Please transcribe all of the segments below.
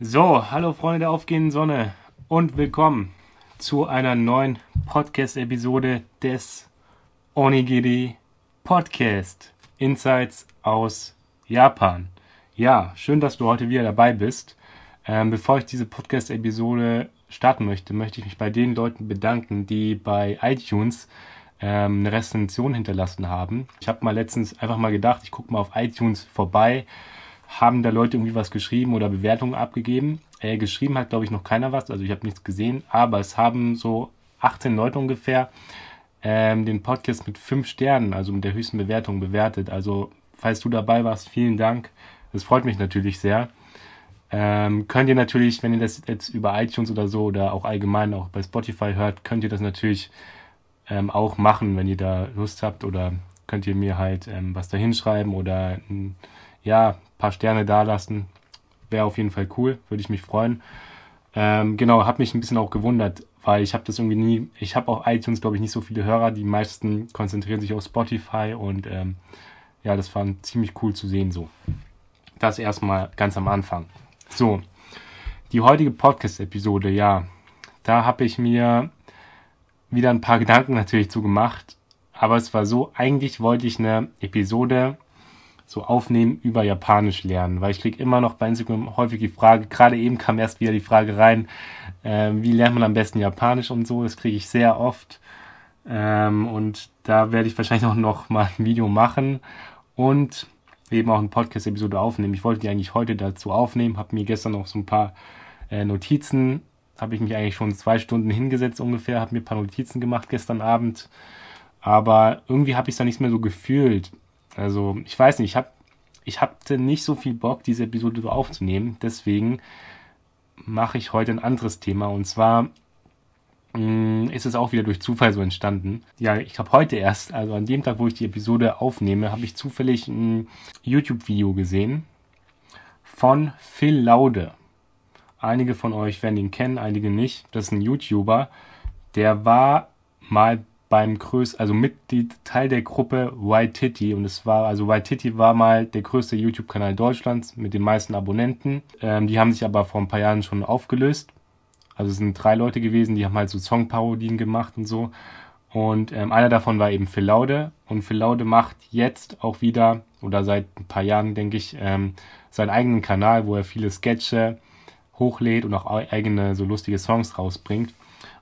So, hallo Freunde der aufgehenden Sonne und willkommen zu einer neuen Podcast-Episode des Onigiri Podcast Insights aus Japan. Ja, schön, dass du heute wieder dabei bist. Ähm, bevor ich diese Podcast-Episode starten möchte, möchte ich mich bei den Leuten bedanken, die bei iTunes ähm, eine Rezension hinterlassen haben. Ich habe mal letztens einfach mal gedacht, ich gucke mal auf iTunes vorbei, haben da Leute irgendwie was geschrieben oder Bewertungen abgegeben. Äh, geschrieben hat, glaube ich, noch keiner was, also ich habe nichts gesehen, aber es haben so 18 Leute ungefähr ähm, den Podcast mit 5 Sternen, also mit der höchsten Bewertung bewertet. Also, falls du dabei warst, vielen Dank. Das freut mich natürlich sehr. Ähm, könnt ihr natürlich, wenn ihr das jetzt über iTunes oder so oder auch allgemein auch bei Spotify hört, könnt ihr das natürlich ähm, auch machen, wenn ihr da Lust habt oder könnt ihr mir halt ähm, was da hinschreiben oder ja, paar Sterne dalassen. Wäre auf jeden Fall cool, würde ich mich freuen. Ähm, genau, habe mich ein bisschen auch gewundert, weil ich habe das irgendwie nie, ich habe auch iTunes, glaube ich, nicht so viele Hörer. Die meisten konzentrieren sich auf Spotify und ähm, ja, das war ziemlich cool zu sehen so. Das erstmal ganz am Anfang. So, die heutige Podcast-Episode, ja, da habe ich mir wieder ein paar Gedanken natürlich zu gemacht. Aber es war so, eigentlich wollte ich eine Episode so aufnehmen über Japanisch lernen, weil ich kriege immer noch bei Instagram häufig die Frage, gerade eben kam erst wieder die Frage rein, äh, wie lernt man am besten Japanisch und so, das kriege ich sehr oft. Ähm, und da werde ich wahrscheinlich auch noch mal ein Video machen und eben auch eine Podcast-Episode aufnehmen. Ich wollte die eigentlich heute dazu aufnehmen, habe mir gestern noch so ein paar äh, Notizen, habe ich mich eigentlich schon zwei Stunden hingesetzt ungefähr, habe mir ein paar Notizen gemacht gestern Abend, aber irgendwie habe ich es da nicht mehr so gefühlt. Also ich weiß nicht, ich habe ich hatte nicht so viel Bock, diese Episode so aufzunehmen. Deswegen mache ich heute ein anderes Thema. Und zwar mh, mm, ist es auch wieder durch Zufall so entstanden. Ja, ich habe heute erst, also an dem Tag, wo ich die Episode aufnehme, habe ich zufällig ein YouTube-Video gesehen von Phil Laude. Einige von euch werden ihn kennen, einige nicht. Das ist ein YouTuber. Der war mal beim größten, also Mitglied, Teil der Gruppe White Titty. Und es war, also White Titty war mal der größte YouTube-Kanal Deutschlands mit den meisten Abonnenten. Ähm, die haben sich aber vor ein paar Jahren schon aufgelöst. Also es sind drei Leute gewesen, die haben halt so Songparodien gemacht und so. Und ähm, einer davon war eben Phil Laude. Und Phil Laude macht jetzt auch wieder, oder seit ein paar Jahren, denke ich, ähm, seinen eigenen Kanal, wo er viele Sketche hochlädt und auch eigene so lustige Songs rausbringt.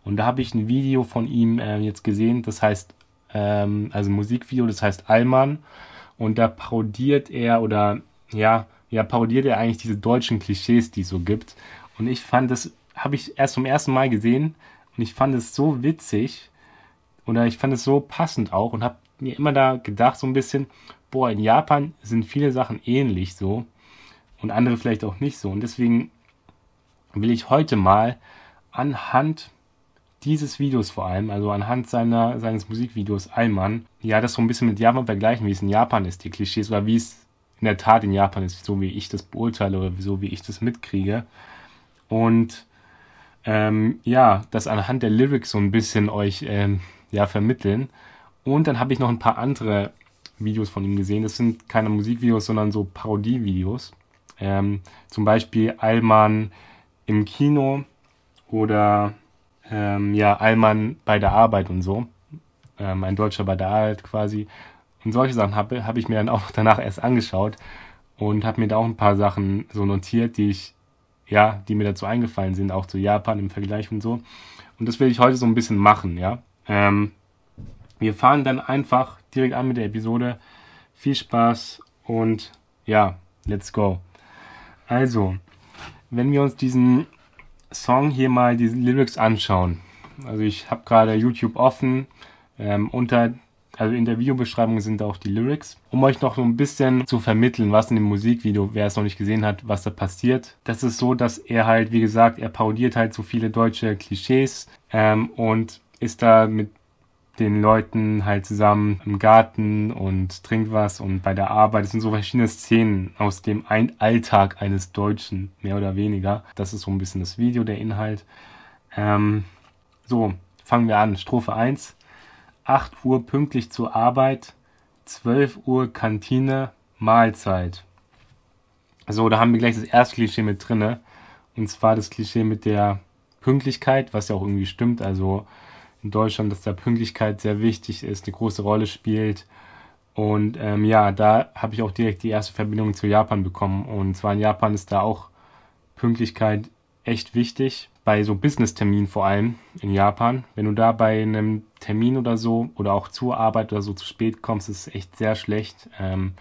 Und da habe ich ein Video von ihm äh, jetzt gesehen, das heißt, ähm, also Musikvideo, das heißt Allmann. Und da parodiert er oder ja, ja, parodiert er eigentlich diese deutschen Klischees, die es so gibt. Und ich fand das, habe ich erst zum ersten Mal gesehen und ich fand es so witzig oder ich fand es so passend auch und habe mir immer da gedacht, so ein bisschen, boah, in Japan sind viele Sachen ähnlich so und andere vielleicht auch nicht so. Und deswegen will ich heute mal anhand dieses Videos vor allem, also anhand seiner, seines Musikvideos Allmann, ja, das so ein bisschen mit Japan vergleichen, wie es in Japan ist, die Klischees, oder wie es in der Tat in Japan ist, so wie ich das beurteile oder so wie ich das mitkriege. Und ähm, ja, das anhand der Lyrics so ein bisschen euch ähm, ja, vermitteln. Und dann habe ich noch ein paar andere Videos von ihm gesehen. Das sind keine Musikvideos, sondern so Parodievideos. Ähm, zum Beispiel Allmann im Kino oder ähm, ja, Allmann bei der Arbeit und so. Ähm, ein Deutscher bei der Arbeit quasi. Und solche Sachen habe hab ich mir dann auch danach erst angeschaut und habe mir da auch ein paar Sachen so notiert, die ich, ja, die mir dazu eingefallen sind, auch zu Japan im Vergleich und so. Und das will ich heute so ein bisschen machen, ja. Ähm, wir fahren dann einfach direkt an mit der Episode. Viel Spaß und ja, let's go. Also, wenn wir uns diesen Song hier mal die Lyrics anschauen. Also ich habe gerade YouTube offen. Ähm, unter, also in der Videobeschreibung sind auch die Lyrics. Um euch noch so ein bisschen zu vermitteln, was in dem Musikvideo, wer es noch nicht gesehen hat, was da passiert. Das ist so, dass er halt, wie gesagt, er parodiert halt so viele deutsche Klischees ähm, und ist da mit den Leuten halt zusammen im Garten und trinkt was und bei der Arbeit. Es sind so verschiedene Szenen aus dem Alltag eines Deutschen, mehr oder weniger. Das ist so ein bisschen das Video, der Inhalt. Ähm, so, fangen wir an. Strophe 1. 8 Uhr pünktlich zur Arbeit, 12 Uhr Kantine, Mahlzeit. So, da haben wir gleich das erste Klischee mit drinne. Und zwar das Klischee mit der Pünktlichkeit, was ja auch irgendwie stimmt. Also in Deutschland, dass da Pünktlichkeit sehr wichtig ist, eine große Rolle spielt. Und ähm, ja, da habe ich auch direkt die erste Verbindung zu Japan bekommen. Und zwar in Japan ist da auch Pünktlichkeit echt wichtig. Bei so Business-Terminen vor allem in Japan. Wenn du da bei einem Termin oder so oder auch zur Arbeit oder so zu spät kommst, ist es echt sehr schlecht. Ähm,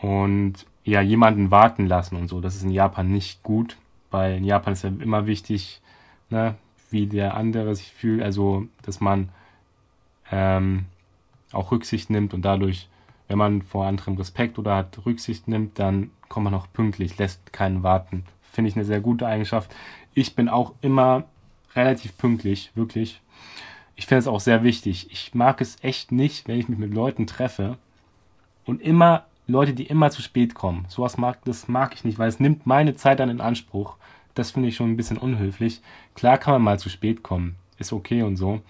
und ja, jemanden warten lassen und so, das ist in Japan nicht gut. Weil in Japan ist ja immer wichtig, ne, wie der andere sich fühlt. Also, dass man ähm, auch Rücksicht nimmt und dadurch, wenn man vor anderem Respekt oder hat Rücksicht nimmt, dann kommt man auch pünktlich, lässt keinen warten. Finde ich eine sehr gute Eigenschaft. Ich bin auch immer relativ pünktlich, wirklich. Ich finde es auch sehr wichtig. Ich mag es echt nicht, wenn ich mich mit Leuten treffe und immer Leute, die immer zu spät kommen. Sowas mag, das mag ich nicht, weil es nimmt meine Zeit dann in Anspruch. Das finde ich schon ein bisschen unhöflich. Klar kann man mal zu spät kommen. Ist okay und so.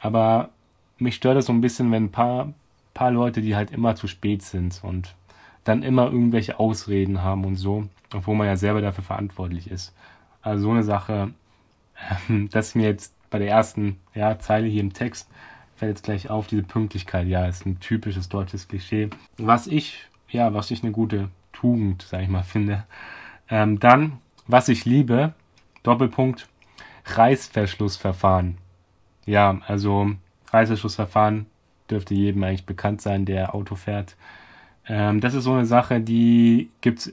Aber mich stört es so ein bisschen, wenn ein paar, paar Leute, die halt immer zu spät sind und dann immer irgendwelche Ausreden haben und so, obwohl man ja selber dafür verantwortlich ist. Also so eine Sache, dass mir jetzt bei der ersten ja, Zeile hier im Text fällt jetzt gleich auf, diese Pünktlichkeit, ja, ist ein typisches deutsches Klischee. Was ich, ja, was ich eine gute Tugend, sag ich mal, finde. Ähm, dann, was ich liebe, Doppelpunkt, Reißverschlussverfahren. Ja, also Reißverschlussverfahren dürfte jedem eigentlich bekannt sein, der Auto fährt. Ähm, das ist so eine Sache, die gibt's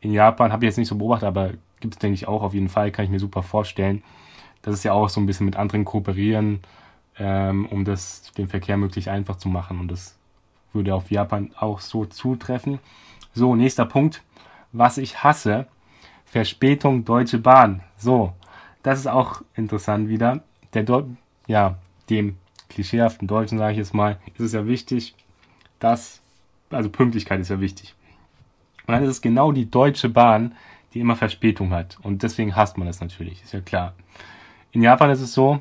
in Japan, habe ich jetzt nicht so beobachtet, aber gibt es, denke ich, auch auf jeden Fall, kann ich mir super vorstellen. Das ist ja auch so ein bisschen mit anderen kooperieren, ähm, um das, den Verkehr möglichst einfach zu machen. Und das würde auf Japan auch so zutreffen. So, nächster Punkt. Was ich hasse, Verspätung Deutsche Bahn. So, das ist auch interessant wieder. Der Deu ja, dem klischeehaften Deutschen, sage ich jetzt mal, ist es ja wichtig, dass, also Pünktlichkeit ist ja wichtig. Und dann ist es genau die Deutsche Bahn, die immer Verspätung hat. Und deswegen hasst man das natürlich, ist ja klar. In Japan ist es so,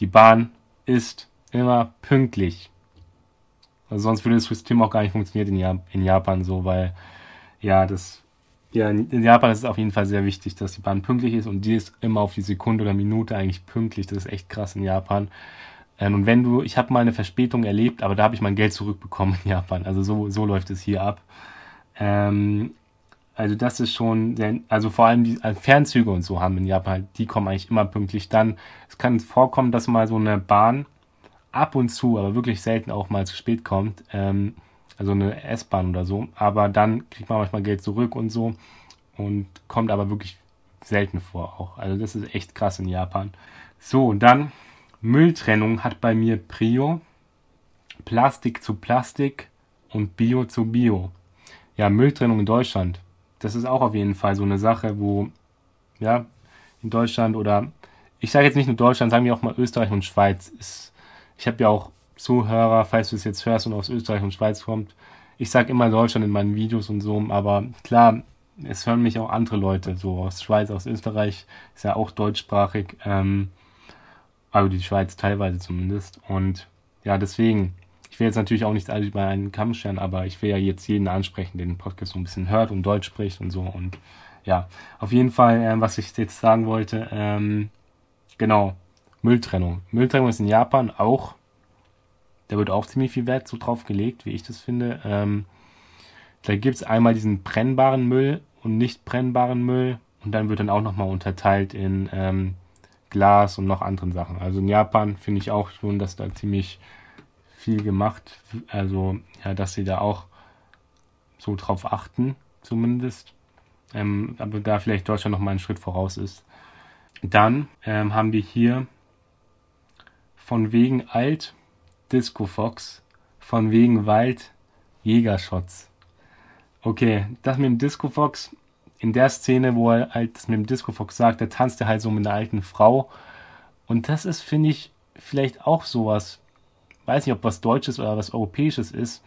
die Bahn ist immer pünktlich. Also sonst würde das System auch gar nicht funktionieren in, in Japan so, weil ja, das ja, in Japan ist es auf jeden Fall sehr wichtig, dass die Bahn pünktlich ist und die ist immer auf die Sekunde oder Minute eigentlich pünktlich. Das ist echt krass in Japan. Ähm, und wenn du, ich habe mal eine Verspätung erlebt, aber da habe ich mein Geld zurückbekommen in Japan. Also so, so läuft es hier ab. Ähm, also das ist schon, sehr, also vor allem die also Fernzüge und so haben in Japan, die kommen eigentlich immer pünktlich. Dann, es kann vorkommen, dass mal so eine Bahn ab und zu, aber wirklich selten auch mal zu spät kommt. Ähm, also eine S-Bahn oder so. Aber dann kriegt man manchmal Geld zurück und so. Und kommt aber wirklich selten vor auch. Also das ist echt krass in Japan. So, dann Mülltrennung hat bei mir Prio. Plastik zu Plastik und Bio zu Bio. Ja, Mülltrennung in Deutschland das ist auch auf jeden Fall so eine Sache, wo, ja, in Deutschland oder ich sage jetzt nicht nur Deutschland, sagen wir auch mal Österreich und Schweiz. Ist, ich habe ja auch Zuhörer, falls du es jetzt hörst und aus Österreich und Schweiz kommt. Ich sage immer Deutschland in meinen Videos und so, aber klar, es hören mich auch andere Leute, so aus Schweiz, aus Österreich, ist ja auch deutschsprachig, ähm, also die Schweiz teilweise zumindest. Und ja, deswegen, ich will jetzt natürlich auch nicht alle über einen Kamm scheren, aber ich will ja jetzt jeden ansprechen, den Podcast so ein bisschen hört und Deutsch spricht und so. Und ja, auf jeden Fall, äh, was ich jetzt sagen wollte, ähm, genau, Mülltrennung. Mülltrennung ist in Japan auch, da wird auch ziemlich viel Wert so drauf gelegt, wie ich das finde. Ähm, da gibt es einmal diesen brennbaren Müll und nicht brennbaren Müll und dann wird dann auch nochmal unterteilt in ähm, Glas und noch anderen Sachen. Also in Japan finde ich auch schon, dass da ziemlich viel gemacht. Also, ja, dass sie da auch so drauf achten, zumindest. Ähm, aber da vielleicht Deutschland noch mal einen Schritt voraus ist. Dann ähm, haben wir hier von wegen Alt Disco Fox, von wegen Wald Jägershots. Okay, das mit dem Disco Fox, in der Szene, wo er halt das mit dem Disco Fox sagt, da tanzt er halt so mit einer alten Frau. Und das ist, finde ich, vielleicht auch sowas, weiß nicht, ob was Deutsches oder was Europäisches ist.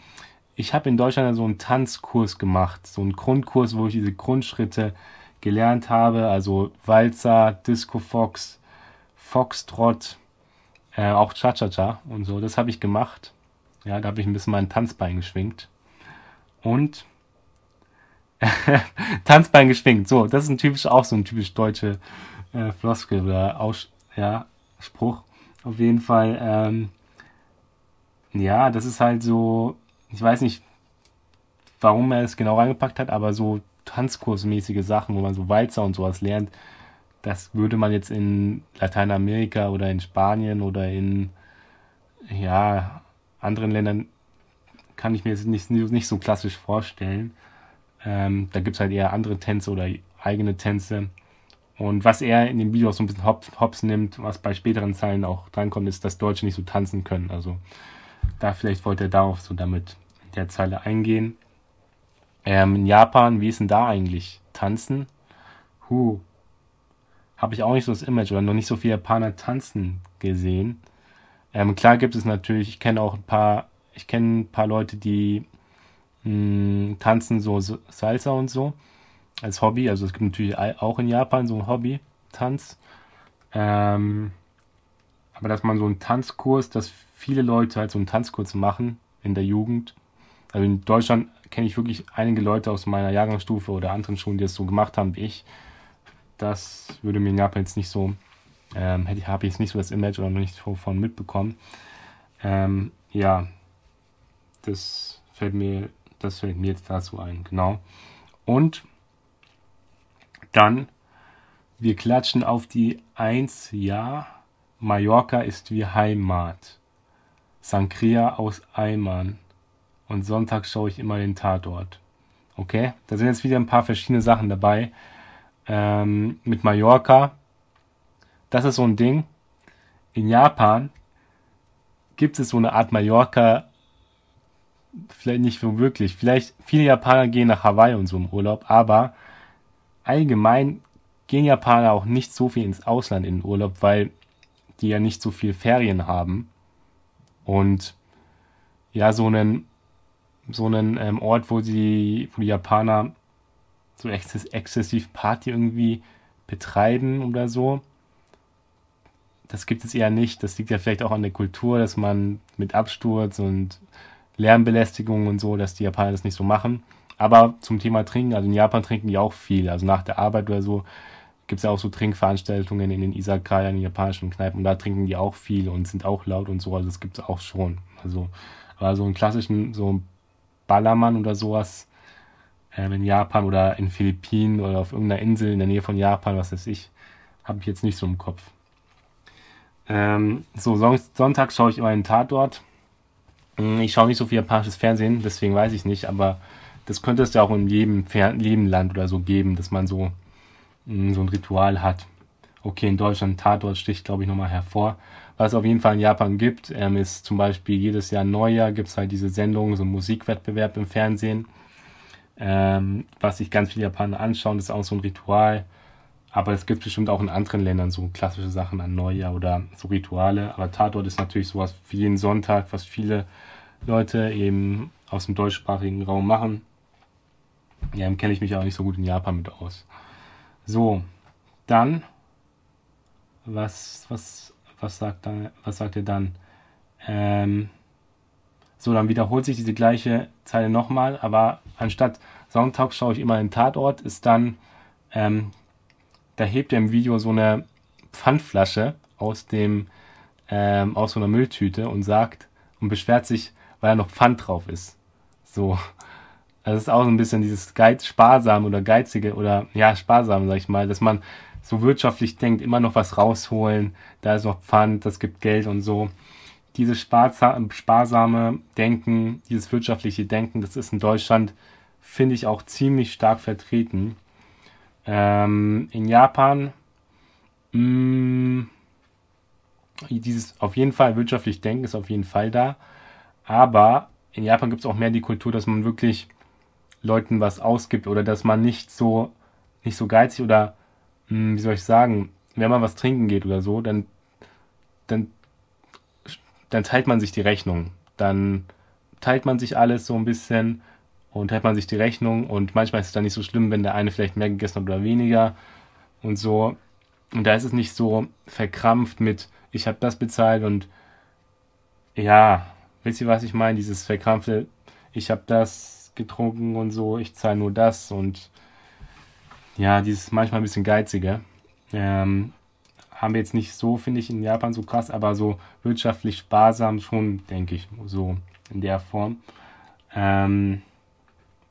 Ich habe in Deutschland so einen Tanzkurs gemacht, so einen Grundkurs, wo ich diese Grundschritte gelernt habe, also Walzer, Disco Fox, Foxtrot, äh, auch Cha-Cha-Cha und so. Das habe ich gemacht. Ja, da habe ich ein bisschen mein Tanzbein geschwingt. Und Tanzbein geschwingt. So, das ist ein typisch, auch so ein typisch deutsche äh, Floskel oder Aus, ja, Spruch. Auf jeden Fall, ähm, ja, das ist halt so, ich weiß nicht, warum er es genau reingepackt hat, aber so Tanzkursmäßige Sachen, wo man so Walzer und sowas lernt, das würde man jetzt in Lateinamerika oder in Spanien oder in ja, anderen Ländern kann ich mir jetzt nicht, nicht so klassisch vorstellen. Ähm, da gibt es halt eher andere Tänze oder eigene Tänze. Und was er in dem Video auch so ein bisschen hops, hops nimmt, was bei späteren Zeilen auch drankommt, ist, dass Deutsche nicht so tanzen können. Also da vielleicht wollte er darauf so damit in der Zeile eingehen. Ähm, in Japan, wie ist denn da eigentlich? Tanzen? Huh. Habe ich auch nicht so das Image oder noch nicht so viele Japaner tanzen gesehen. Ähm, klar gibt es natürlich, ich kenne auch ein paar, ich kenne ein paar Leute, die mh, hm, tanzen so Salsa und so als Hobby. Also es gibt natürlich auch in Japan so ein Hobby-Tanz. Ähm, aber dass man so einen Tanzkurs, dass viele Leute halt so einen Tanzkurs machen in der Jugend. Also in Deutschland kenne ich wirklich einige Leute aus meiner Jahrgangsstufe oder anderen Schulen, die das so gemacht haben wie ich. Das würde mir in Japan jetzt nicht so, ähm, hätte ich, habe ich jetzt nicht so das Image oder noch nicht davon mitbekommen. Ähm, ja, das fällt mir, das fällt mir jetzt dazu ein, genau. Und dann, wir klatschen auf die Eins, ja, Mallorca ist wie Heimat. Sankria aus Eimern. Und Sonntag schaue ich immer den Tatort. Okay, da sind jetzt wieder ein paar verschiedene Sachen dabei. Ähm, mit Mallorca, das ist so ein Ding. In Japan gibt es so eine Art Mallorca, vielleicht nicht so wirklich. Vielleicht viele Japaner gehen nach Hawaii und so im Urlaub, aber allgemein gehen Japaner auch nicht so viel ins Ausland in den Urlaub, weil die ja nicht so viel Ferien haben. Und ja, so einen, so einen ähm, Ort, wo die, wo die Japaner so exzess exzessiv Party irgendwie betreiben oder so. Das gibt es eher nicht. Das liegt ja vielleicht auch an der Kultur, dass man mit Absturz und Lärmbelästigung und so, dass die Japaner das nicht so machen. Aber zum Thema Trinken, also in Japan trinken die auch viel. Also nach der Arbeit oder so gibt es ja auch so Trinkveranstaltungen in den Isakaya, in den japanischen Kneipen. Und da trinken die auch viel und sind auch laut und so. Also das gibt es auch schon. Also, aber so einen klassischen, so ein Ballermann oder sowas äh, in Japan oder in Philippinen oder auf irgendeiner Insel in der Nähe von Japan, was weiß ich, habe ich jetzt nicht so im Kopf. Ähm, so, Sonntag schaue ich immer einen Tatort. Hm, ich schaue nicht so viel japanisches Fernsehen, deswegen weiß ich nicht, aber das könnte es ja auch in jedem, jedem Land oder so geben, dass man so, mm, so ein Ritual hat. Okay, in Deutschland Tatort sticht, glaube ich, nochmal hervor. Was es auf jeden Fall in Japan gibt, ähm, ist zum Beispiel jedes Jahr Neujahr gibt es halt diese Sendung, so ein Musikwettbewerb im Fernsehen, ähm, was sich ganz viele Japaner anschauen. Das ist auch so ein Ritual. Aber es gibt bestimmt auch in anderen Ländern so klassische Sachen an Neujahr oder so Rituale. Aber Tatort ist natürlich sowas wie jeden Sonntag, was viele Leute eben aus dem deutschsprachigen Raum machen. Ja, kenne ich mich auch nicht so gut in Japan mit aus. So, dann, was, was, was sagt, was sagt er dann? Ähm, so, dann wiederholt sich diese gleiche Zeile nochmal, aber anstatt Sonntag schaue ich immer in den Tatort, ist dann, ähm, da hebt er im Video so eine Pfandflasche aus dem, ähm, aus so einer Mülltüte und sagt und beschwert sich, weil da noch Pfand drauf ist. So, also es ist auch so ein bisschen dieses Geiz, sparsam oder geizige oder ja, sparsam, sag ich mal, dass man so wirtschaftlich denkt, immer noch was rausholen, da ist noch Pfand, das gibt Geld und so. Dieses sparsame Denken, dieses wirtschaftliche Denken, das ist in Deutschland, finde ich, auch ziemlich stark vertreten. Ähm, in Japan, mh, mm, dieses auf jeden Fall wirtschaftlich Denken ist auf jeden Fall da, aber in Japan gibt es auch mehr die Kultur, dass man wirklich Leuten was ausgibt oder dass man nicht so, nicht so geizig oder, mh, hm, wie soll ich sagen, wenn man was trinken geht oder so, dann, dann, dann teilt man sich die Rechnung. Dann teilt man sich alles so ein bisschen und teilt man sich die Rechnung und manchmal ist es dann nicht so schlimm, wenn der eine vielleicht mehr gegessen hat oder weniger und so. Und da ist es nicht so verkrampft mit, ich habe das bezahlt und ja, wisst ihr, was ich meine? Dieses verkrampfte, ich habe das getrunken und so, ich zahle nur das und ja, dieses manchmal ein bisschen geizige. Ähm, haben wir jetzt nicht so, finde ich, in Japan so krass, aber so wirtschaftlich sparsam schon, denke ich, so in der Form. Ähm,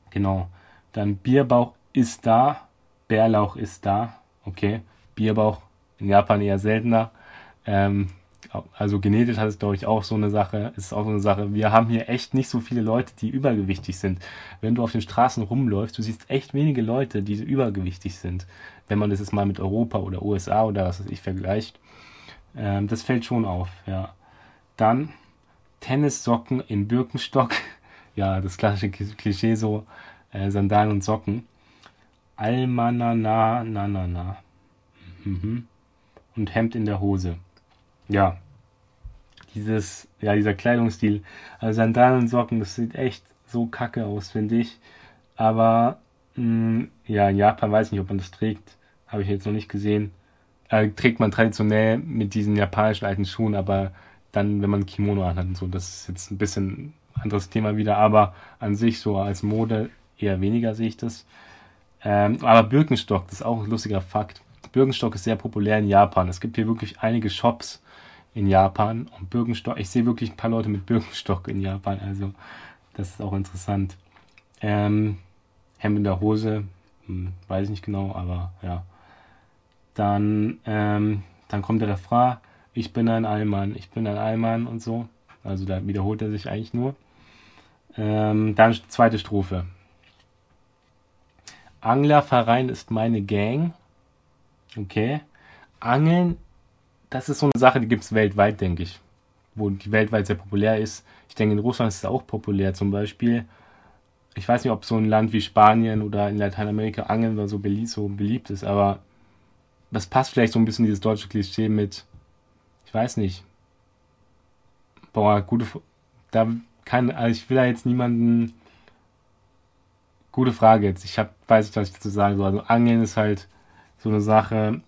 genau. Dann Bierbauch ist da, Bärlauch ist da, okay. Bierbauch in Japan eher seltener. Ähm, also genetisch hat es, glaube ich, auch so eine Sache, ist auch so eine Sache. Wir haben hier echt nicht so viele Leute, die übergewichtig sind. Wenn du auf den Straßen rumläufst, du siehst echt wenige Leute, die übergewichtig sind. Wenn man das jetzt mal mit Europa oder USA oder was weiß ich vergleicht. Ähm, das fällt schon auf, ja. Dann Tennissocken in Birkenstock. ja, das klassische Klischee so, äh, Sandalen und Socken. Almanana, na, na, na. Mhm. Und Hemd in der Hose. Ja, dieses, ja, dieser Kleidungsstil. Also Sandalen und Socken, das sieht echt so kacke aus, finde ich. Aber ja, in Japan weiß ich nicht, ob man das trägt. Habe ich jetzt noch nicht gesehen. Äh, trägt man traditionell mit diesen japanischen alten Schuhen, aber dann, wenn man Kimono anhat und so, das ist jetzt ein bisschen anderes Thema wieder, aber an sich so als Mode eher weniger sehe ich das. Ähm, aber Birkenstock, das ist auch ein lustiger Fakt. Birkenstock ist sehr populär in Japan. Es gibt hier wirklich einige Shops, in Japan. Und Birkenstock, ich sehe wirklich ein paar Leute mit Birkenstock in Japan, also das ist auch interessant. Ähm, Hemd in der Hose, hm, weiß ich nicht genau, aber ja. Dann, ähm, dann kommt der Refrain, ich bin ein Allmann, ich bin ein Allmann und so. Also da wiederholt er sich eigentlich nur. Ähm, dann zweite Strophe. Anglerverein ist meine Gang. Okay. Angeln das ist so eine Sache, die gibt es weltweit, denke ich. Wo die weltweit sehr populär ist. Ich denke, in Russland ist es auch populär. Zum Beispiel, ich weiß nicht, ob so ein Land wie Spanien oder in Lateinamerika Angeln oder so beliebt, so beliebt ist, aber das passt vielleicht so ein bisschen dieses deutsche Klischee mit, ich weiß nicht. Boah, gute, da kann, also ich will da jetzt niemanden, gute Frage jetzt. Ich hab, weiß nicht, was ich dazu sagen soll. Also Angeln ist halt so eine Sache,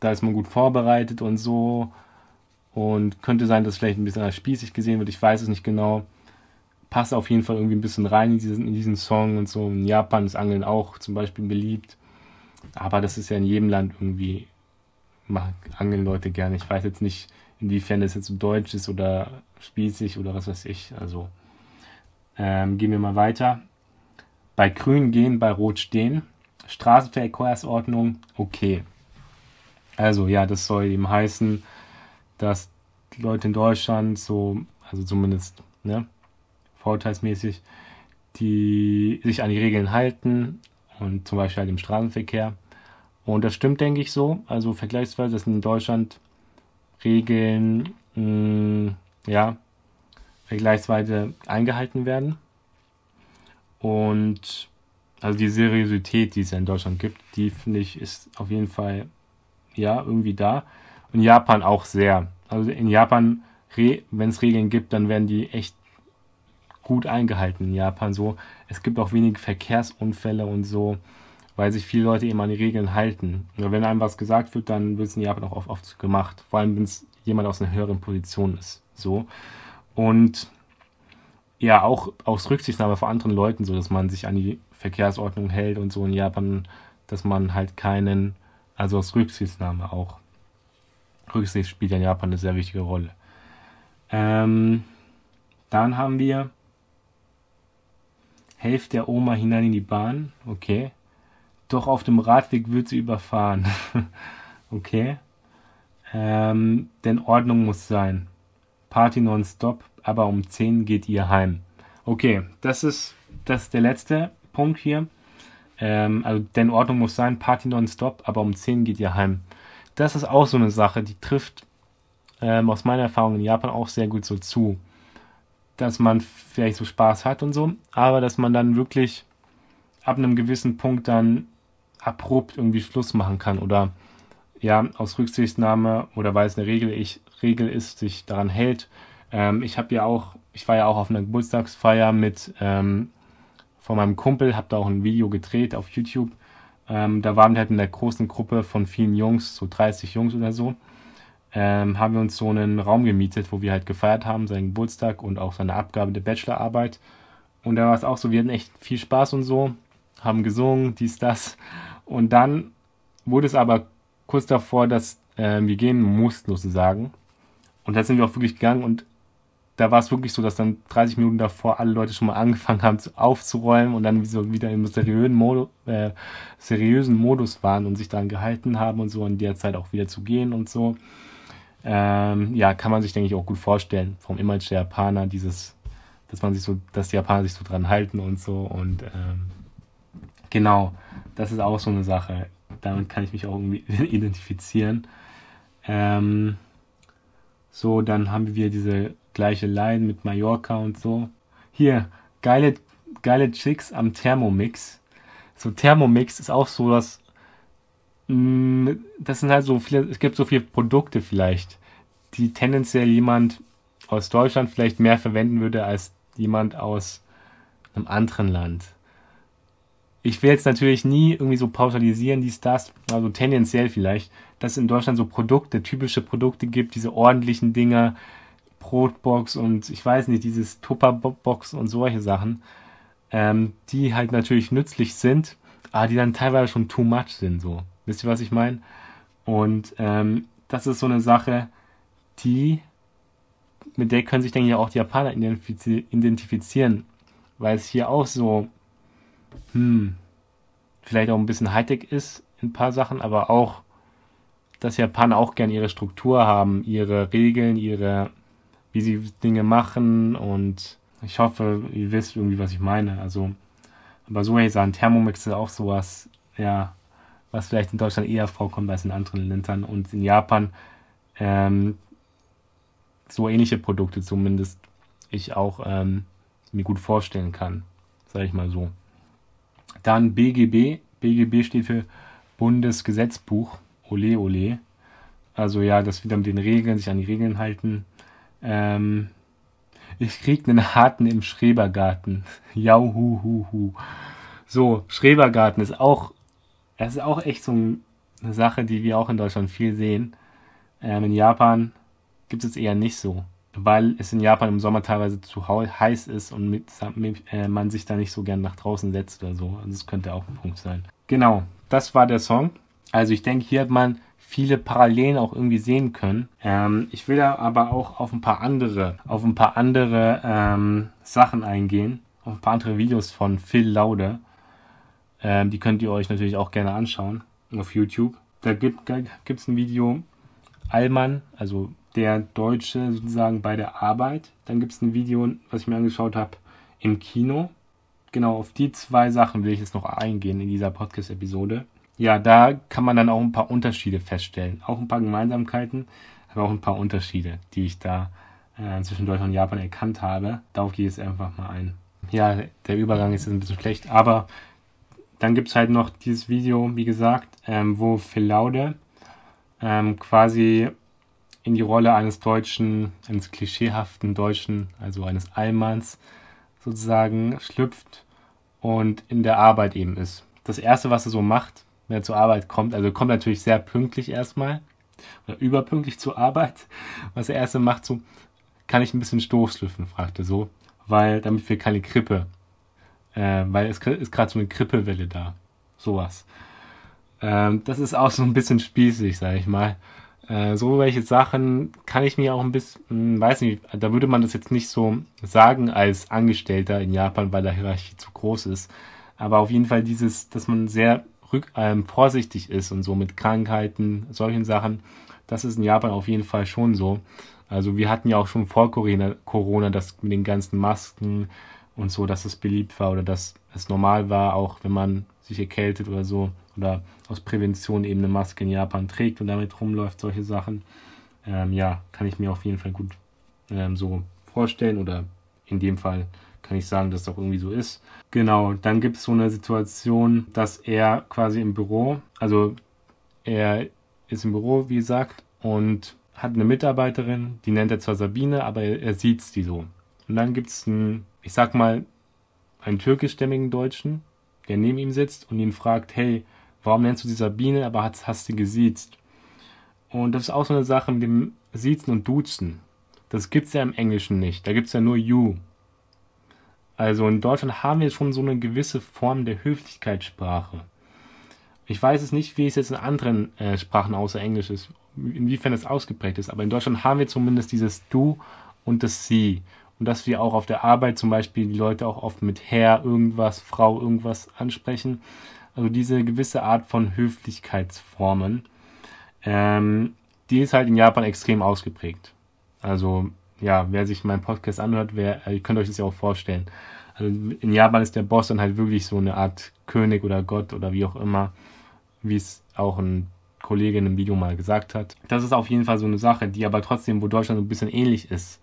da ist man gut vorbereitet und so. Und könnte sein, dass vielleicht ein bisschen als spießig gesehen wird. Ich weiß es nicht genau. Passt auf jeden Fall irgendwie ein bisschen rein in diesen, in diesen Song und so. In Japan ist Angeln auch zum Beispiel beliebt. Aber das ist ja in jedem Land irgendwie, machen Angeln Leute gerne. Ich weiß jetzt nicht, inwiefern das jetzt so deutsch ist oder spießig oder was weiß ich. Also ähm, gehen wir mal weiter. Bei Grün gehen, bei Rot stehen. Straßenverkehrsordnung, okay. Also ja, das soll eben heißen, dass Leute in Deutschland so, also zumindest ne, vorteilsmäßig, die sich an die Regeln halten und zum Beispiel halt im Straßenverkehr. Und das stimmt, denke ich, so. Also vergleichsweise, dass in Deutschland Regeln, mh, mm, ja, vergleichsweise eingehalten werden. Und also die Seriosität, die es ja in Deutschland gibt, die finde ich, ist auf jeden Fall ja irgendwie da. Und Japan auch sehr. Also in Japan, wenn es Regeln gibt, dann werden die echt gut eingehalten in Japan so. Es gibt auch wenige Verkehrsunfälle und so, weil sich viele Leute eben an die Regeln halten. Und wenn einem was gesagt wird, dann wird es in Japan auch oft, oft gemacht. Vor allem, wenn es jemand aus einer höheren Position ist. So. Und ja, auch aus Rücksichtnahme vor anderen Leuten, so dass man sich an die Verkehrsordnung hält und so in Japan, dass man halt keinen also aus Rücksichtnahme auch. Rücksicht spielt in Japan eine sehr wichtige Rolle. Ähm, dann haben wir Helft der Oma hinein in die Bahn. Okay. Doch auf dem Radweg wird sie überfahren. okay. Ähm, denn Ordnung muss sein. Party nonstop, aber um 10 geht ihr heim. Okay, das ist, das ist der letzte Punkt hier. Ähm, also, denn Ordnung muss sein, Party nonstop, aber um 10 geht ihr heim. Das ist auch so eine Sache, die trifft ähm, aus meiner Erfahrung in Japan auch sehr gut so zu. Dass man vielleicht so Spaß hat und so, aber dass man dann wirklich ab einem gewissen Punkt dann abrupt irgendwie Schluss machen kann oder ja, aus Rücksichtnahme oder weil es eine Regel, ich, Regel ist, sich daran hält. Ähm, ich habe ja auch, ich war ja auch auf einer Geburtstagsfeier mit ähm, von meinem Kumpel, habe da auch ein Video gedreht auf YouTube. Ähm, da waren wir halt in der großen Gruppe von vielen Jungs, so 30 Jungs oder so. Ähm, haben wir uns so einen Raum gemietet, wo wir halt gefeiert haben, seinen Geburtstag und auch seine Abgabe der Bachelorarbeit. Und da war es auch so, wir hatten echt viel Spaß und so, haben gesungen, dies, das. Und dann wurde es aber kurz davor, dass äh, wir gehen mussten, sozusagen. Und da sind wir auch wirklich gegangen und da war es wirklich so, dass dann 30 Minuten davor alle Leute schon mal angefangen haben zu, aufzuräumen und dann so wieder im seriösen, Modu, äh, seriösen Modus waren und sich daran gehalten haben und so in der Zeit auch wieder zu gehen und so. Ähm, ja, kann man sich, denke ich, auch gut vorstellen vom Image der Japaner, dieses, dass man sich so, dass die Japaner sich so dran halten und so und ähm, genau, das ist auch so eine Sache. Damit kann ich mich auch irgendwie identifizieren. Ähm, so, dann haben wir diese gleiche Line mit Mallorca und so. Hier, geile, geile Chicks am Thermomix. So, Thermomix ist auch so, mm, das sind halt so viele, es gibt so viele Produkte vielleicht, die tendenziell jemand aus Deutschland vielleicht mehr verwenden würde als jemand aus einem anderen Land. Ich will jetzt natürlich nie irgendwie so pauschalisieren, dies, das, also tendenziell vielleicht, dass es in Deutschland so Produkte, typische Produkte gibt, diese ordentlichen Dinger, Brotbox und ich weiß nicht, dieses Tupperbox und solche Sachen, ähm, die halt natürlich nützlich sind, aber die dann teilweise schon too much sind, so. Wisst ihr, was ich meine? Und ähm, das ist so eine Sache, die, mit der können sich, denke ich, auch die Japaner identifizieren, weil es hier auch so, hm, vielleicht auch ein bisschen Hightech ist in ein paar Sachen, aber auch, dass Japaner auch gern ihre Struktur haben, ihre Regeln, ihre wie sie Dinge machen und ich hoffe, ihr wisst irgendwie, was ich meine. Also, aber so ich sagen, Thermomix ist auch sowas, ja, was vielleicht in Deutschland eher vorkommt als in anderen Ländern und in Japan ähm, so ähnliche Produkte zumindest ich auch ähm, mir gut vorstellen kann, sage ich mal so. Dann BGB. BGB steht für Bundesgesetzbuch. Ole, ole. Also ja, das wieder mit den Regeln, sich an die Regeln halten. Ähm, ich krieg einen harten im Schrebergarten. Jau, hu. So, Schrebergarten ist auch, das ist auch echt so eine Sache, die wir auch in Deutschland viel sehen. Ähm, in Japan gibt es eher nicht so, weil es in Japan im Sommer teilweise zu heiß ist und mit, äh, man sich da nicht so gern nach draußen setzt oder so. Also das könnte auch ein Punkt sein. Genau, das war der Song. Also ich denke, hier hat man viele Parallelen auch irgendwie sehen können. Ähm, ich will da aber auch auf ein paar andere, auf ein paar andere ähm, Sachen eingehen, auf ein paar andere Videos von Phil Laude. Ähm, die könnt ihr euch natürlich auch gerne anschauen auf YouTube. Da gibt es ein Video Allmann, also der Deutsche sozusagen bei der Arbeit. Dann gibt es ein Video, was ich mir angeschaut habe, im Kino. Genau auf die zwei Sachen will ich jetzt noch eingehen in dieser Podcast-Episode ja, da kann man dann auch ein paar Unterschiede feststellen. Auch ein paar Gemeinsamkeiten, aber auch ein paar Unterschiede, die ich da äh, zwischen Deutschland und Japan erkannt habe. Darauf gehe ich jetzt einfach mal ein. Ja, der Übergang ist ein bisschen schlecht, aber dann gibt es halt noch dieses Video, wie gesagt, ähm, wo Phil Laude ähm, quasi in die Rolle eines Deutschen, eines klischeehaften Deutschen, also eines Allmanns sozusagen schlüpft und in der Arbeit eben ist. Das erste, was er so macht, wenn er zur Arbeit kommt. Also kommt natürlich sehr pünktlich erstmal oder überpünktlich zur Arbeit. Was er erst macht, so, kann ich ein bisschen Stoßlüften, fragte so, weil damit wir keine Krippe, äh, weil es ist gerade so eine Krippewelle da, sowas. Ähm, das ist auch so ein bisschen spießig, sage ich mal. Äh, so welche Sachen kann ich mir auch ein bisschen, hm, weiß nicht, da würde man das jetzt nicht so sagen als Angestellter in Japan, weil der Hierarchie zu groß ist. Aber auf jeden Fall dieses, dass man sehr rück, ähm, vorsichtig ist und so mit Krankheiten, solchen Sachen. Das ist in Japan auf jeden Fall schon so. Also wir hatten ja auch schon vor Corona, Corona das mit den ganzen Masken und so, dass es beliebt war oder dass es normal war, auch wenn man sich erkältet oder so oder aus Prävention eben eine Maske in Japan trägt und damit rumläuft, solche Sachen. Ähm, ja, kann ich mir auf jeden Fall gut ähm, so vorstellen oder in dem Fall kann ich sagen, dass es auch irgendwie so ist. Genau, dann gibt es so eine Situation, dass er quasi im Büro, also er ist im Büro, wie gesagt, und hat eine Mitarbeiterin, die nennt er zwar Sabine, aber er, er sieht die so. Und dann gibt es einen, ich sag mal, einen türkischstämmigen Deutschen, der neben ihm sitzt und ihn fragt, hey, warum nennst du die Sabine, aber hast, hast du gesiezt? Und das ist auch so eine Sache mit dem Siezen und Duzen. Das gibt es ja im Englischen nicht. Da gibt es ja nur you. Also in Deutschland haben wir schon so eine gewisse Form der Höflichkeitssprache. Ich weiß es nicht, wie es jetzt in anderen äh, Sprachen außer Englisch ist, inwiefern es ausgeprägt ist, aber in Deutschland haben wir zumindest dieses Du und das Sie. Und dass wir auch auf der Arbeit zum Beispiel die Leute auch oft mit Herr irgendwas, Frau irgendwas ansprechen. Also diese gewisse Art von Höflichkeitsformen, ähm, die ist halt in Japan extrem ausgeprägt. Also ja, wer sich meinen Podcast anhört, wer, ihr könnt euch das ja auch vorstellen. Also in Japan ist der Boss dann halt wirklich so eine Art König oder Gott oder wie auch immer, wie es auch ein Kollege in einem Video mal gesagt hat. Das ist auf jeden Fall so eine Sache, die aber trotzdem, wo Deutschland so ein bisschen ähnlich ist,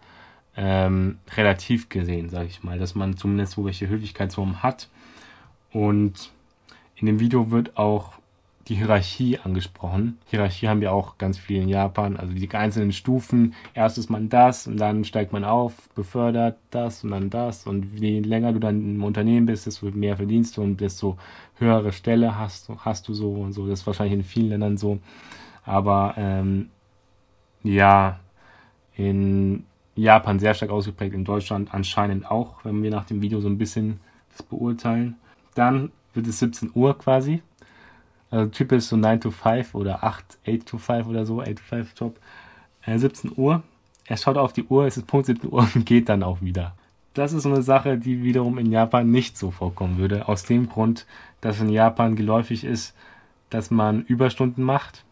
ähm, relativ gesehen, sage ich mal, dass man zumindest so welche Höflichkeitsformen hat. Und in dem Video wird auch die Hierarchie angesprochen. Hierarchie haben wir auch ganz viel in Japan, also die einzelnen Stufen. Erst ist man das und dann steigt man auf, befördert das und dann das. Und je länger du dann im Unternehmen bist, desto mehr verdienst du und desto höhere Stelle hast, hast du so und so. Das ist wahrscheinlich in vielen Ländern so. Aber ähm, ja, in Japan sehr stark ausgeprägt, in Deutschland anscheinend auch, wenn wir nach dem Video so ein bisschen das beurteilen. Dann wird es 17 Uhr quasi. Also Typ ist so 9 to 5 oder 8, 8 to 5 oder so, 8 to 5 Job. Äh, 17 Uhr. Er schaut auf die Uhr, es ist Punkt 17 Uhr und geht dann auch wieder. Das ist so eine Sache, die wiederum in Japan nicht so vorkommen würde. Aus dem Grund, dass in Japan geläufig ist, dass man Überstunden macht.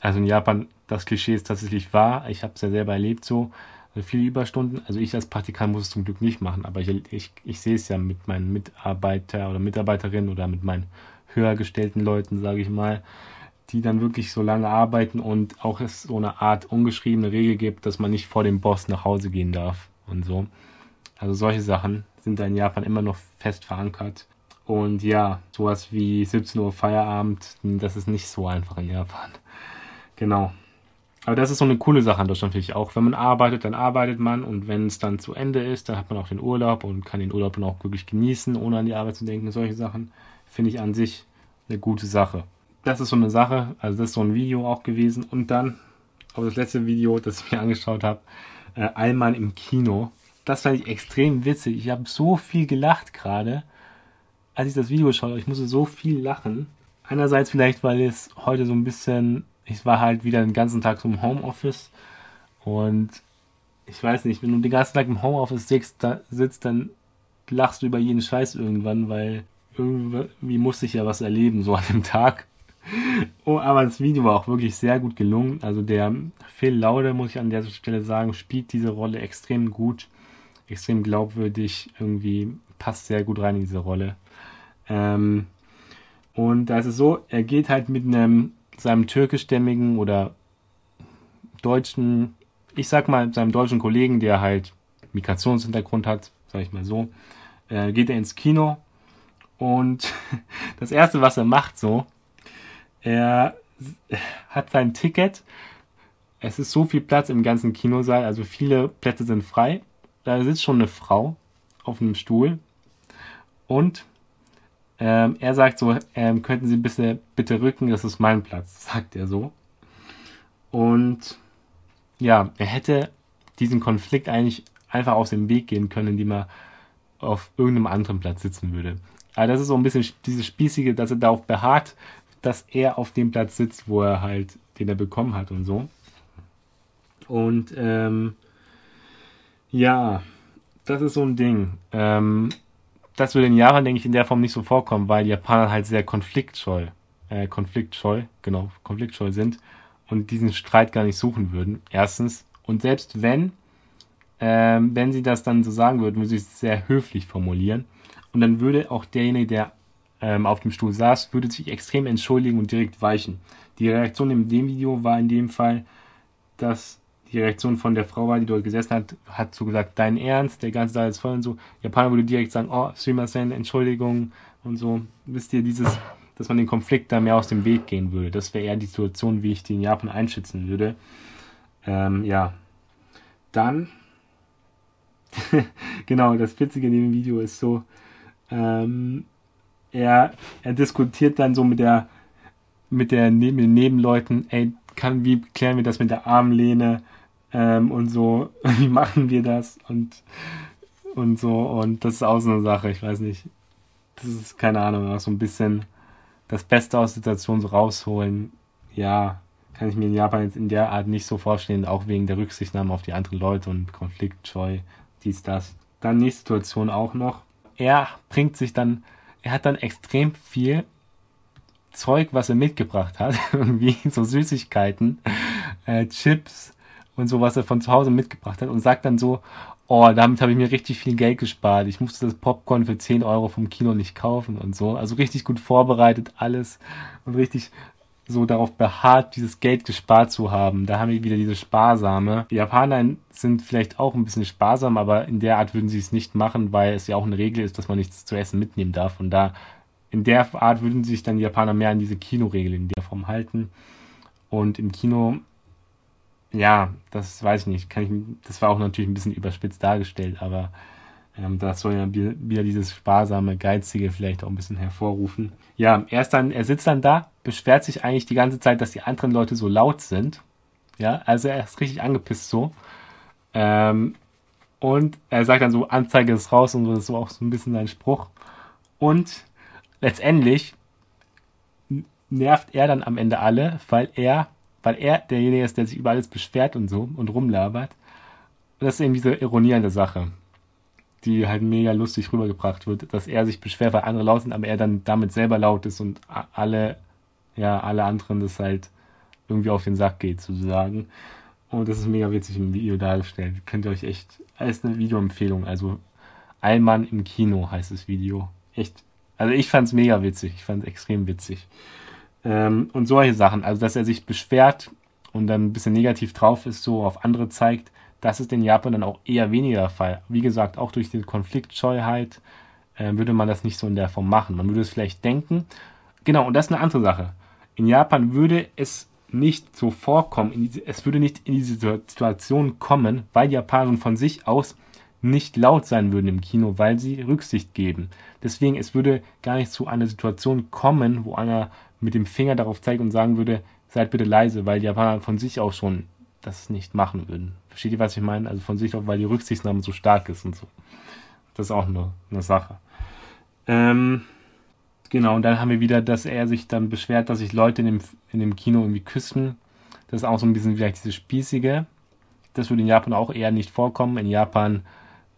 Also in Japan, das Klischee ist tatsächlich wahr. Ich habe es ja selber erlebt so. Also viele Überstunden. Also ich als Praktikant muss es zum Glück nicht machen, aber ich, ich, ich sehe es ja mit meinen Mitarbeiter oder Mitarbeiterinnen oder mit meinen höher gestellten Leuten, sage ich mal, die dann wirklich so lange arbeiten und auch es so eine Art ungeschriebene Regel gibt, dass man nicht vor dem Boss nach Hause gehen darf und so. Also solche Sachen sind da in Japan immer noch fest verankert. Und ja, sowas wie 17 Uhr Feierabend, das ist nicht so einfach in Japan. Genau. Aber das ist so eine coole Sache in Deutschland, finde ich auch. Wenn man arbeitet, dann arbeitet man und wenn es dann zu Ende ist, dann hat man auch den Urlaub und kann den Urlaub dann auch wirklich genießen, ohne an die Arbeit zu denken. Solche Sachen finde ich an sich eine gute Sache. Das ist so eine Sache, also das ist so ein Video auch gewesen. Und dann, auch das letzte Video, das ich mir angeschaut habe, äh, Allmann im Kino. Das fand ich extrem witzig. Ich habe so viel gelacht gerade, als ich das Video schaue. Ich musste so viel lachen. Einerseits vielleicht, weil es heute so ein bisschen, ich war halt wieder den ganzen Tag so im Homeoffice und ich weiß nicht, wenn du den ganzen Tag im Homeoffice sitzt, da, sitzt dann lachst du über jeden Scheiß irgendwann, weil irgendwie musste ich ja was erleben, so an dem Tag. Oh, aber das Video war auch wirklich sehr gut gelungen. Also der Phil Laude, muss ich an der Stelle sagen, spielt diese Rolle extrem gut, extrem glaubwürdig, irgendwie passt sehr gut rein in diese Rolle. Ähm, und da ist es so, er geht halt mit einem seinem türkischstämmigen oder deutschen, ich sag mal, seinem deutschen Kollegen, der halt Migrationshintergrund hat, sag ich mal so, äh, geht er ins Kino und das erste, was er macht, so, er hat sein Ticket. Es ist so viel Platz im ganzen Kinosaal, also viele Plätze sind frei. Da sitzt schon eine Frau auf einem Stuhl. Und ähm, er sagt so, ähm, könnten Sie bitte, bitte rücken, das ist mein Platz, sagt er so. Und ja, er hätte diesen Konflikt eigentlich einfach aus dem Weg gehen können, indem er auf irgendeinem anderen Platz sitzen würde. Aber das ist so ein bisschen dieses Spießige, dass er darauf beharrt, dass er auf dem Platz sitzt, wo er halt, den er bekommen hat und so. Und ähm, ja, das ist so ein Ding. Ähm, das würde in Japan, denke ich, in der Form nicht so vorkommen, weil Japaner halt sehr konfliktscheu, äh, konfliktscheu, genau, konfliktscheu sind und diesen Streit gar nicht suchen würden. Erstens. Und selbst wenn, ähm, wenn sie das dann so sagen würden, würden sie es sehr höflich formulieren. Und dann würde auch derjenige, der ähm, auf dem Stuhl saß, würde sich extrem entschuldigen und direkt weichen. Die Reaktion in dem Video war in dem Fall, dass die Reaktion von der Frau war, die dort gesessen hat, hat so gesagt, dein Ernst, der ganze Saal ist voll und so. Japaner würde direkt sagen, oh, Sumimasen, Entschuldigung und so. Wisst ihr, dieses, dass man den Konflikt da mehr aus dem Weg gehen würde. Das wäre eher die Situation, wie ich die in Japan einschätzen würde. Ähm, ja. Dann, genau, das Witzige in dem Video ist so, ähm, er, er diskutiert dann so mit der mit der mit den Nebenleuten, ey, kann, wie klären wir das mit der Armlehne ähm, und so, wie machen wir das? Und und so. Und das ist auch so eine Sache, ich weiß nicht. Das ist, keine Ahnung, auch so ein bisschen das Beste aus Situationen so rausholen. Ja, kann ich mir in Japan jetzt in der Art nicht so vorstellen, auch wegen der Rücksichtnahme auf die anderen Leute und Konfliktscheu, dies, das. Dann nächste Situation auch noch. Er bringt sich dann, er hat dann extrem viel Zeug, was er mitgebracht hat, wie so Süßigkeiten, äh, Chips und so, was er von zu Hause mitgebracht hat und sagt dann so, oh, damit habe ich mir richtig viel Geld gespart. Ich musste das Popcorn für 10 Euro vom Kino nicht kaufen und so. Also richtig gut vorbereitet alles und richtig so darauf beharrt, dieses Geld gespart zu haben. Da haben wir wieder diese Sparsame. Die Japaner sind vielleicht auch ein bisschen sparsam, aber in der Art würden sie es nicht machen, weil es ja auch eine Regel ist, dass man nichts zu essen mitnehmen darf. Und da in der Art würden sich dann die Japaner mehr an diese Kinoregel in der Form halten. Und im Kino, ja, das weiß ich nicht, kann ich, das war auch natürlich ein bisschen überspitzt dargestellt, aber ähm, das soll ja wieder dieses sparsame, geizige vielleicht auch ein bisschen hervorrufen. Ja, er ist dann, er sitzt dann da, beschwert sich eigentlich die ganze Zeit, dass die anderen Leute so laut sind. Ja, also er ist richtig angepisst so. Ähm, und er sagt dann so, Anzeige ist raus und so, das ist so auch so ein bisschen sein Spruch. Und letztendlich nervt er dann am Ende alle, weil er, weil er derjenige ist, der sich über alles beschwert und so und rumlabert. Und das ist eben diese Ironie an Sache, die halt mega lustig rübergebracht wird, dass er sich beschwert, weil andere laut sind, aber er dann damit selber laut ist und alle, ja, alle anderen das halt irgendwie auf den Sack geht, sozusagen. Und das ist mega witzig im Video dargestellt. Könnt ihr euch echt, als eine Videoempfehlung, also Allmann im Kino heißt das Video. Echt also ich fand es mega witzig. Ich fand es extrem witzig. Ähm, und solche Sachen. Also dass er sich beschwert und dann ein bisschen negativ drauf ist, so auf andere zeigt, das ist in Japan dann auch eher weniger der Fall. Wie gesagt, auch durch die Konfliktscheuheit äh, würde man das nicht so in der Form machen. Man würde es vielleicht denken. Genau, und das ist eine andere Sache. In Japan würde es nicht so vorkommen, diese, es würde nicht in diese Situation kommen, weil die Japaner von sich aus nicht laut sein würden im Kino, weil sie Rücksicht geben. Deswegen, es würde gar nicht zu einer Situation kommen, wo einer mit dem Finger darauf zeigt und sagen würde, seid bitte leise, weil die Japaner von sich aus schon das nicht machen würden. Versteht ihr, was ich meine? Also von sich aus, weil die Rücksichtnahme so stark ist und so. Das ist auch eine, eine Sache. Ähm, genau, und dann haben wir wieder, dass er sich dann beschwert, dass sich Leute in dem, in dem Kino irgendwie küssen. Das ist auch so ein bisschen vielleicht diese Spießige. Das würde in Japan auch eher nicht vorkommen. In Japan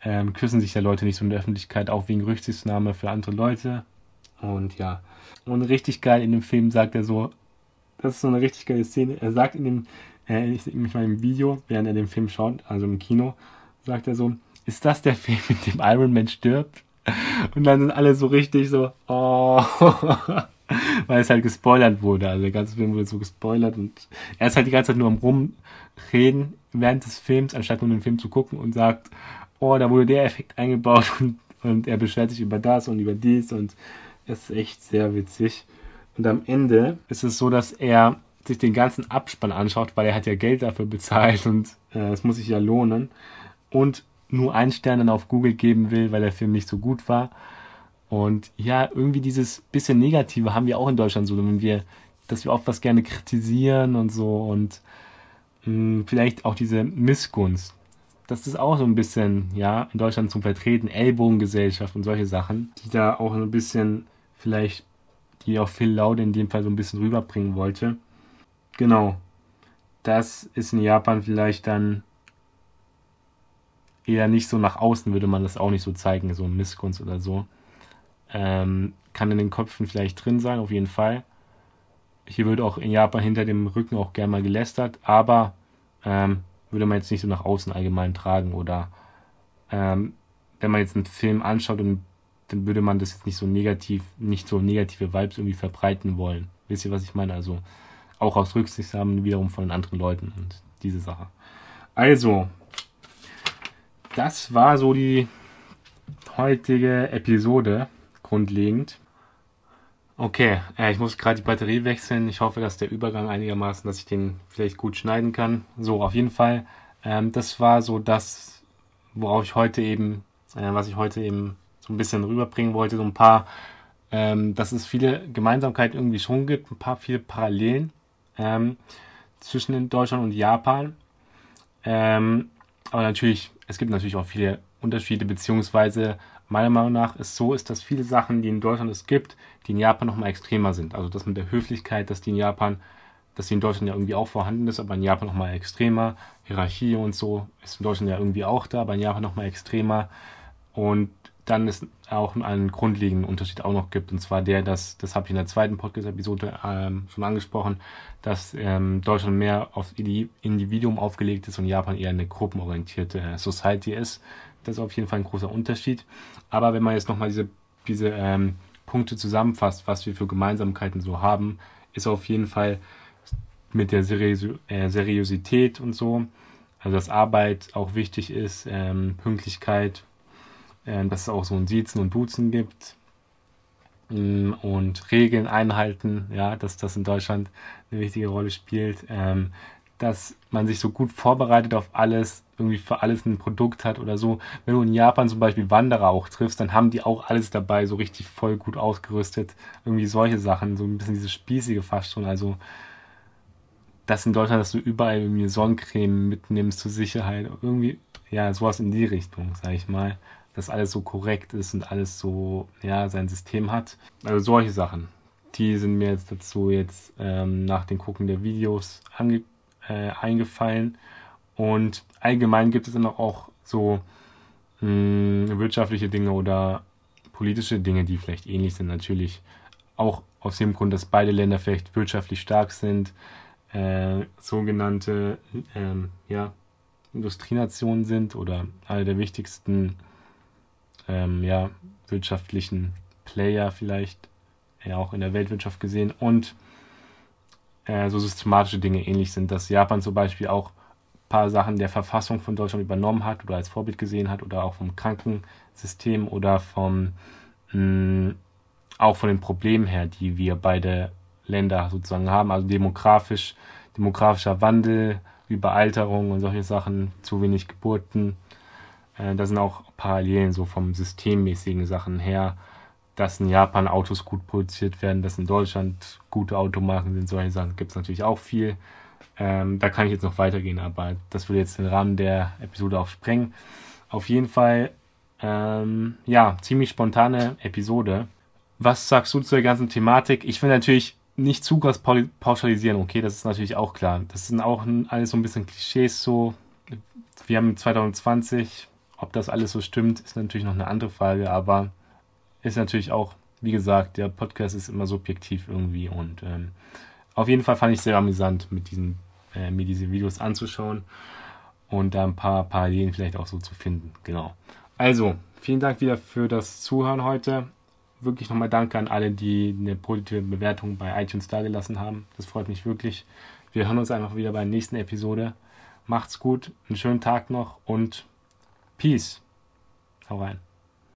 ähm, küssen sich ja Leute nicht so in der Öffentlichkeit, auch wegen Rücksichtnahme für andere Leute. Und ja. Und richtig geil in dem Film sagt er so, das ist so eine richtig geile Szene. Er sagt in dem, äh, ich, ich meine im Video, während er den Film schaut, also im Kino, sagt er so, ist das der Film, mit dem Iron Man stirbt? Und dann sind alle so richtig so, oh, weil es halt gespoilert wurde. Also der ganze Film wurde so gespoilert und er ist halt die ganze Zeit nur am Rumreden während des Films, anstatt nur den Film zu gucken und sagt, oh, da wurde der Effekt eingebaut und, und er beschwert sich über das und über dies und es ist echt sehr witzig. Und am Ende ist es so, dass er sich den ganzen Abspann anschaut, weil er hat ja Geld dafür bezahlt und äh, es muss sich ja lohnen. Und nur einen Stern dann auf Google geben will, weil der Film nicht so gut war. Und ja, irgendwie dieses bisschen Negative haben wir auch in Deutschland so, wenn wir, dass wir oft was gerne kritisieren und so und mh, hm, vielleicht auch diese Missgunst das ist auch so ein bisschen, ja, in Deutschland zum Vertreten, Ellbogengesellschaft und solche Sachen, die da auch ein bisschen vielleicht, die auch Phil Laude in dem Fall so ein bisschen rüberbringen wollte. Genau. Das ist in Japan vielleicht dann eher nicht so nach außen, würde man das auch nicht so zeigen, so Missgunst oder so. Ähm, kann in den Köpfen vielleicht drin sein, auf jeden Fall. Hier wird auch in Japan hinter dem Rücken auch gerne mal gelästert, aber ähm, würde man jetzt nicht so nach außen allgemein tragen oder ähm, wenn man jetzt einen Film anschaut und dann würde man das jetzt nicht so negativ, nicht so negative Vibes irgendwie verbreiten wollen. Wisst ihr, was ich meine? Also auch aus Rücksicht haben wiederum von den anderen Leuten und diese Sache. Also, das war so die heutige Episode grundlegend. Okay, äh, ich muss gerade die Batterie wechseln. Ich hoffe, dass der Übergang einigermaßen, dass ich den vielleicht gut schneiden kann. So, auf jeden Fall. Ähm, das war so das, worauf ich heute eben, äh, was ich heute eben so ein bisschen rüberbringen wollte. So ein paar, ähm, dass es viele Gemeinsamkeiten irgendwie schon gibt, ein paar viele Parallelen ähm, zwischen Deutschland und Japan. Ähm, aber natürlich es gibt natürlich auch viele Unterschiede, beziehungsweise meiner Meinung nach ist so, ist, dass viele Sachen, die in Deutschland es gibt, die in Japan nochmal extremer sind. Also das mit der Höflichkeit, dass die in Japan, dass die in Deutschland ja irgendwie auch vorhanden ist, aber in Japan nochmal extremer. Hierarchie und so ist in Deutschland ja irgendwie auch da, aber in Japan nochmal extremer. Und dann ist auch einen grundlegenden Unterschied auch noch gibt, und zwar der, dass, das habe ich in der zweiten Podcast-Episode ähm, schon angesprochen, dass ähm, Deutschland mehr auf Individuum aufgelegt ist und Japan eher eine gruppenorientierte äh, Society ist. Das ist auf jeden Fall ein großer Unterschied. Aber wenn man jetzt nochmal diese, diese ähm, Punkte zusammenfasst, was wir für Gemeinsamkeiten so haben, ist auf jeden Fall mit der äh, Seriosität und so, also dass Arbeit auch wichtig ist, ähm, Pünktlichkeit, äh, dass es auch so ein Siezen und Duzen gibt ähm, und Regeln einhalten, ja, dass das in Deutschland eine wichtige Rolle spielt, ähm, dass man sich so gut vorbereitet auf alles, irgendwie für alles ein Produkt hat oder so. Wenn du in Japan zum Beispiel Wanderer auch triffst, dann haben die auch alles dabei, so richtig voll gut ausgerüstet. Irgendwie solche Sachen, so ein bisschen diese spießige fast schon. Also, das in Deutschland, dass du überall irgendwie Sonnencreme mitnimmst zur Sicherheit. Irgendwie, ja, sowas in die Richtung, sag ich mal dass alles so korrekt ist und alles so, ja, sein System hat. Also solche Sachen. Die sind mir jetzt dazu jetzt ähm, nach dem Gucken der Videos ange äh, eingefallen. Und allgemein gibt es dann auch so mh, hm, wirtschaftliche Dinge oder politische Dinge, die vielleicht ähnlich sind. Natürlich auch aus dem Grund, dass beide Länder vielleicht wirtschaftlich stark sind, äh, sogenannte ähm, ja, Industrienationen sind oder eine der wichtigsten ähm, ja, wirtschaftlichen Player vielleicht, ja auch in der Weltwirtschaft gesehen und äh, so systematische Dinge ähnlich sind, dass Japan zum Beispiel auch ein paar Sachen der Verfassung von Deutschland übernommen hat oder als Vorbild gesehen hat oder auch vom Krankensystem oder vom mh, mm, auch von den Problemen her, die wir beide Länder sozusagen haben, also demografisch, demografischer Wandel, Überalterung und solche Sachen, zu wenig Geburten, äh, da sind auch Parallelen so vom systemmäßigen Sachen her, dass in Japan Autos gut produziert werden, dass in Deutschland gute Automarken sind. Solche Sachen gibt es natürlich auch viel. Ähm, da kann ich jetzt noch weitergehen, aber das würde jetzt den Rahmen der Episode auch sprengen. Auf jeden Fall, ähm, ja, ziemlich spontane Episode. Was sagst du zu der ganzen Thematik? Ich will natürlich nicht zu krass pauschalisieren, okay, das ist natürlich auch klar. Das sind auch alles so ein bisschen Klischees so. Wir haben 2020, ob das alles so stimmt, ist natürlich noch eine andere Frage, aber ist natürlich auch, wie gesagt, der Podcast ist immer subjektiv irgendwie und ähm, auf jeden Fall fand ich es sehr amüsant, mit diesen, äh, mir diese Videos anzuschauen und da ein paar Parallelen vielleicht auch so zu finden. Genau. Also, vielen Dank wieder für das Zuhören heute. Wirklich nochmal Danke an alle, die eine positive Bewertung bei iTunes dagelassen haben. Das freut mich wirklich. Wir hören uns einfach wieder bei der nächsten Episode. Macht's gut, einen schönen Tag noch und Peace. Hau rein.